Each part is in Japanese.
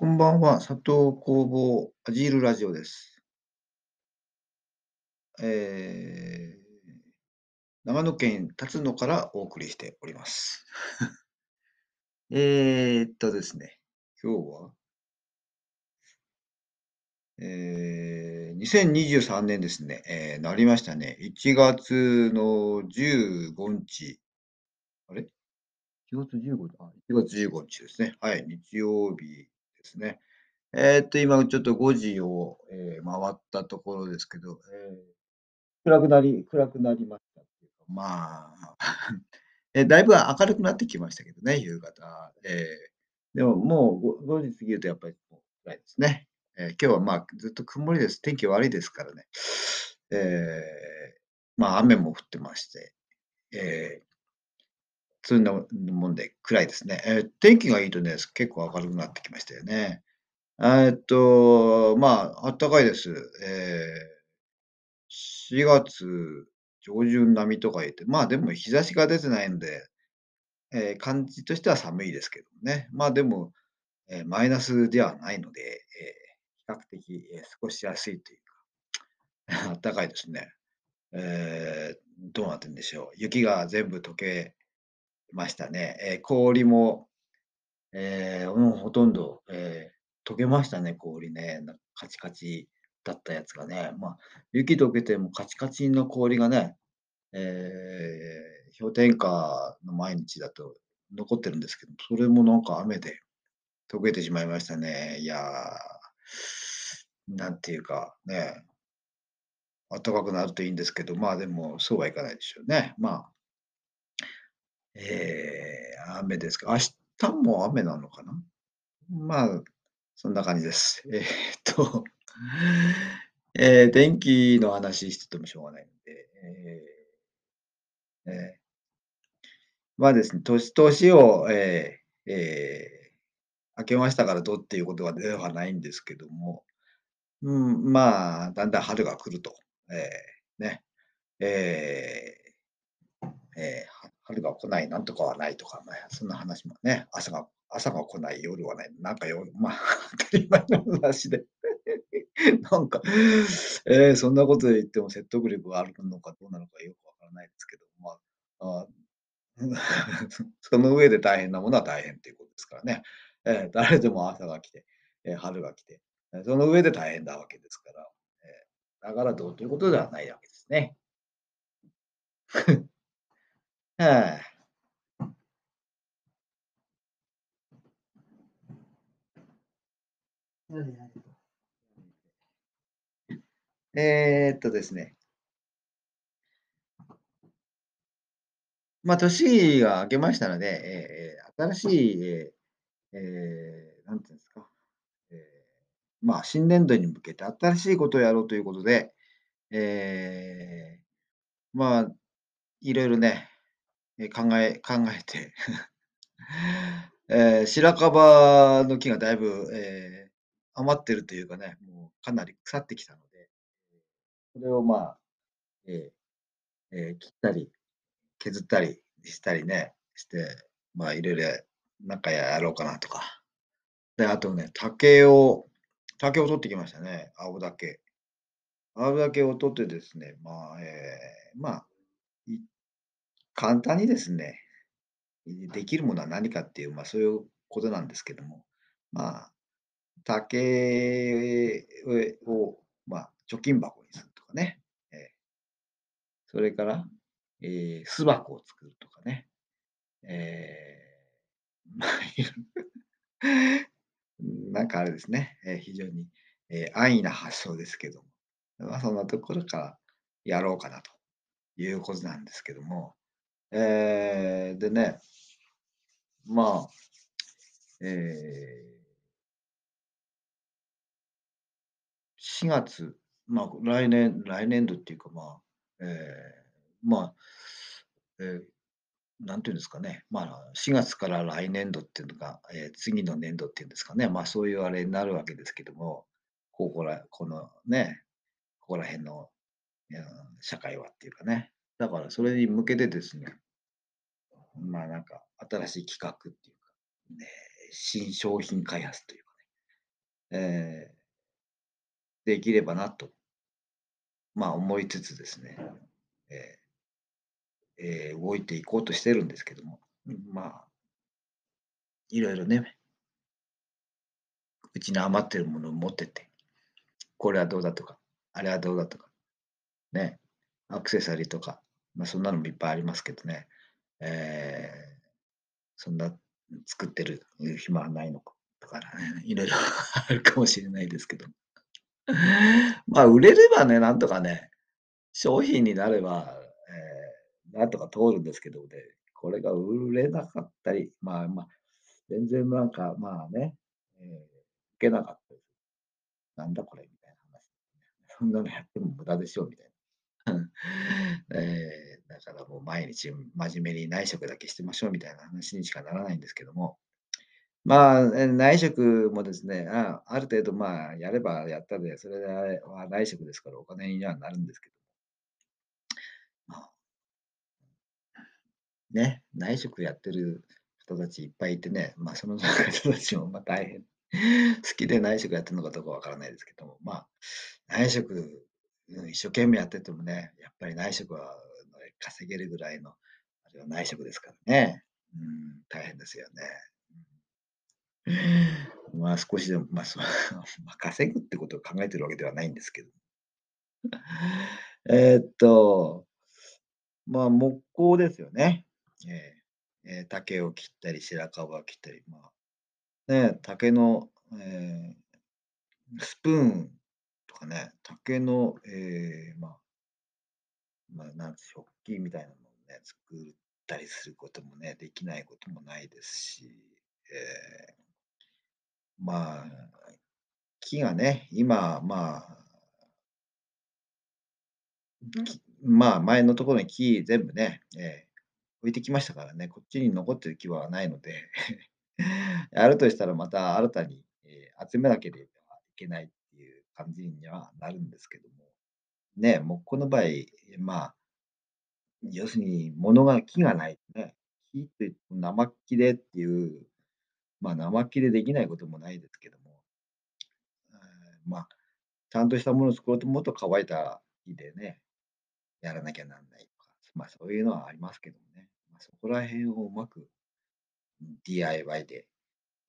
こんばんは、佐藤工房アジールラジオです。えー長野県辰野からお送りしております。えっとですね、今日は、えー、2023年ですね、えーなりましたね。1月の15日、あれ ?1 月15日、あ、1月15日ですね。はい、日曜日ですね。えーっと、今ちょっと5時を、えー回ったところですけど、えー暗くなり、暗くなりましたっていうか、まあ、え、だいぶ明るくなってきましたけどね、夕方。ええ。でももうご5時過ぎるとやっぱりもう暗いですね。えー今日はまあずっと曇りです。天気悪いですからね。ええ、まあ雨も降ってまして、ええ、そんなもんで暗いですね。えー天気がいいとね、結構明るくなってきましたよね。えーっと、まあ、あったかいです。ええ4月上旬並みとか言って、まあでも日差しが出てないので、えー感じとしては寒いですけどね。まあでも、えーマイナスではないので、えー比較的、えー過ごしやすいというか、あったかいですね。えーどうなってんでしょう。雪が全部溶けましたね。えー氷も、えーもうほとんど、えー溶けましたね、氷ね。カチカチだったやつがね。まあ、雪溶けてもカチカチの氷がね、えー氷点下の毎日だと残ってるんですけど、それもなんか雨で溶けてしまいましたね。いやー、なんていうかね、暖かくなるといいんですけど、まあでもそうはいかないでしょうね。まあ、えー雨ですか？明日も雨なのかな？まあ、そんな感じです。えーっと、えー天気の話しててもしょうがないので、えーえーまあですね、年年を、えーえー明けましたからどうっていうことはではないんですけども、うん、まあ、だんだん春が来ると。えーね。えー春が来ない、なんとかはないとか、まあ、そんな話もね、朝が朝が来ない、夜はない、なんか夜、まあ、当たり前の話で。なんか、えーそんなこと言っても説得力があるのかどうなのかよくわからないですけど、まあ、あ その上で大変なものは大変ということですからね。えー誰でも朝が来て、えー春が来て、その上で大変なわけですから、えーだからどうということではないわけですね。はあえーっとですね、まあ、年が明けましたので、ええ新しい、ええーなんていうんですか、えーまあ、新年度に向けて新しいことをやろうということで、えーまあ、いろいろね、え、考え 考えて、えー白樺の木がだいぶ、えー余ってるというかね、もうかなり腐ってきたので、それをまあ、えーえー切ったり削ったりしたりね、して、まあ、いろいろなんかやろうかなとか。で、あとね、竹を竹を取ってきましたね、青竹。青竹を取ってですね、まあ、えーまあ、簡単にですね、できるものは何かっていう、まあ、そういうことなんですけども、まあ、竹を、まあ、貯金箱にするとかね、えーそれから、えー巣箱を作るとかね、えー まあ、なんかあれですね、えー非常に、えー安易な発想ですけども、まあ、そんなところからやろうかなということなんですけども、えーでね、まあ、えー4月、まあ、来年来年度っていうか、まあ、ええ、まあ、ええ、なんていうんですかね、まあ、4月から来年度っていうのが、ええ、次の年度っていうんですかね、まあ、そういうあれになるわけですけども、ここらこのね、ここら辺の、うん、社会はっていうかね。だからそれに向けてですね、まあ、なんか新しい企画っていうか、ね、新商品開発というかね、えーできればなと、まあ、思いつつですね、えーえー動いていこうとしてるんですけども、まあ、いろいろね、うちに余ってるものを持ってて、これはどうだとか、あれはどうだとか、ね、アクセサリーとか、まあ、そんなのもいっぱいありますけどね、えーそんな作ってる暇はないのかとか、ね、いろいろ あるかもしれないですけど。まあ、売れればね、なんとかね、商品になれば、えーなんとか通るんですけどね、これが売れなかったり、まあまあ、全然なんか、まあね、えー受けなかったりなんだこれみたいな話。そんなのやっても無駄でしょうみたいな。えーだからもう毎日真面目に内職だけしてましょうみたいな話にしかならないんですけども。まあ、内職もですね、あある程度まあやればやったで、それは内職ですからお金にはなるんですけど、まあ、ね、内職やってる人たちいっぱいいてね、まあその人たちもまあ大変。好きで内職やってるのかどうかわからないですけども、まあ、内職、一生懸命やっててもね、やっぱり内職は稼げるぐらいの、あれは内職ですからね。うん、大変ですよね。うんまあ少しでも、まあそう、まあ稼ぐってことを考えてるわけではないんですけど。えーっと、まあ木工ですよね。えーえー竹を切ったり、白樺を切ったり、まあ、ね、竹の、えースプーンとかね、竹の、えーまあ、まあ、なん食器みたいなのをね、作ったりすることもね、できないこともないですし、えーまあ、木がね、今、まあ、きまあ、前のところに木全部ね、えー置いてきましたからね、こっちに残ってる木はないので、やるとしたらまた新たに、えー集めなければいけないっていう感じにはなるんですけども、ね、木工の場合、まあ、要するに物が木がないとね、木って生木でっていう、まあ生木でできないこともないですけども、えーまあ、ちゃんとしたものを作ろうと思うと乾いた木でね、やらなきゃなんないとか、まあそういうのはありますけどもね、まあ、そこら辺をうまくうん DIY で、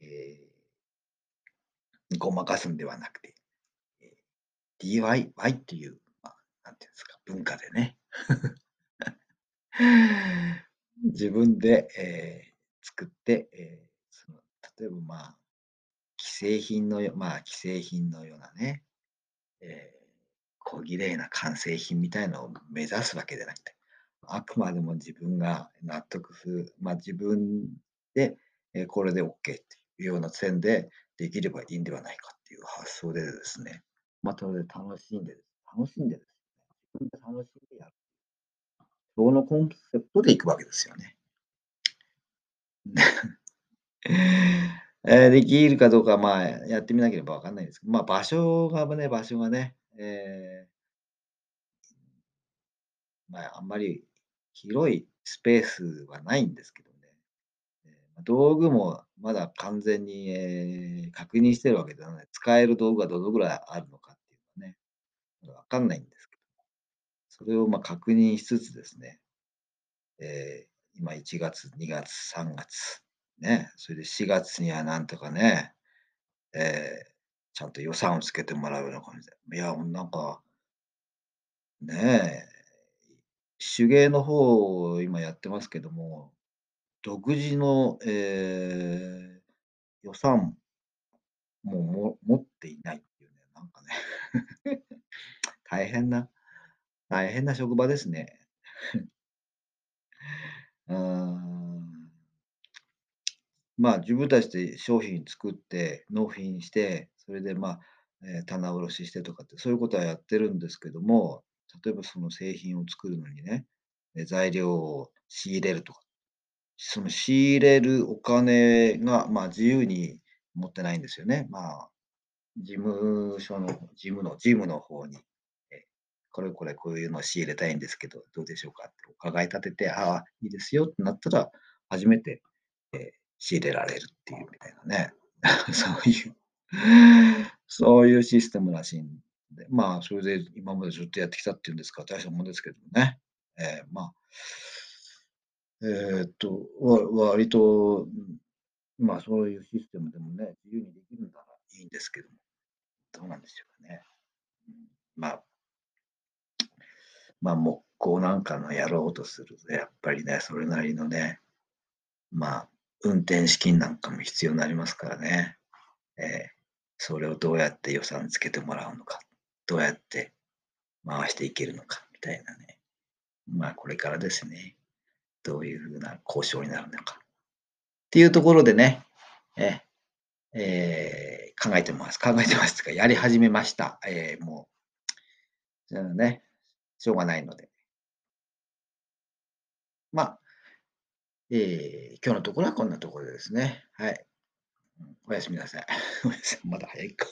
えーごまかすんではなくて、えー DIY っていう、まあ、なんていうんですか、文化でね、自分で、えー作って、えーその例えばまあ、既製品のよ、まあ、既製品のようなね、えー小綺麗な完成品みたいのを目指すわけじゃなくて、あくまでも自分が納得する、まあ、自分で、えーこれで OK っていうような線でできればいいんではないかっていう発想でですね、まあ、それで楽しんでです、楽しんでですね、自分で楽しんでやる。そのコンセプトでいくわけですよね。えーできるかどうか、まあ、やってみなければわかんないですけど、まあ、場所がね、場所がね、えーまあ、あんまり広いスペースはないんですけどね、えー道具もまだ完全に、えー確認してるわけではない。使える道具がどのぐらいあるのかっていうのはね、わかんないんです、それをま確認しつつですね、えー今1月、2月、3月、ね、それで4月にはなんとかね、えーちゃんと予算をつけてもらうような感じで。いや、なんか、ねえ、手芸の方を今やってますけども、独自の、えー予算もも持っていないっていうね、なんかね、大変な、大変な職場ですね。まあ、自分たちで商品作って納品して、それで、まあ、えー棚卸ししてとかって、そういうことはやってるんですけども、例えばその製品を作るのにね、材料を仕入れるとか、その仕入れるお金が、まあ、自由に持ってないんですよね。まあ、事務所の事務の事務の方に、これこれこういうのを仕入れたいんですけど、どうでしょうか？って伺い立てて、ああ、いいですよってなったら、初めて、え、仕入れられるっていうみたいなね。そういうそういうシステムらしいんで、まあ、それで今までずっとやってきたっていうんですか、大したもんですけどね。ええ、まあ、えっと、わ割と、まあ、そういうシステムでもね、自由にできるならいいんですけども、どうなんでしょうかね。うん、まあまあ、木工なんかのやろうとすると、やっぱりね、それなりのね、まあ、運転資金なんかも必要になりますからね。ええ、それをどうやって予算つけてもらうのか、どうやって回していけるのかみたいなね。まあ、これからですね。どういう風な交渉になるのか。っていうところでね、ええー、考えてます。考えてますとか、やり始めました。えー、もう、じゃあね、しょうがないので。まあ、えー、今日のところはこんなところですね。はい。おやすみなさい。まだ早いか。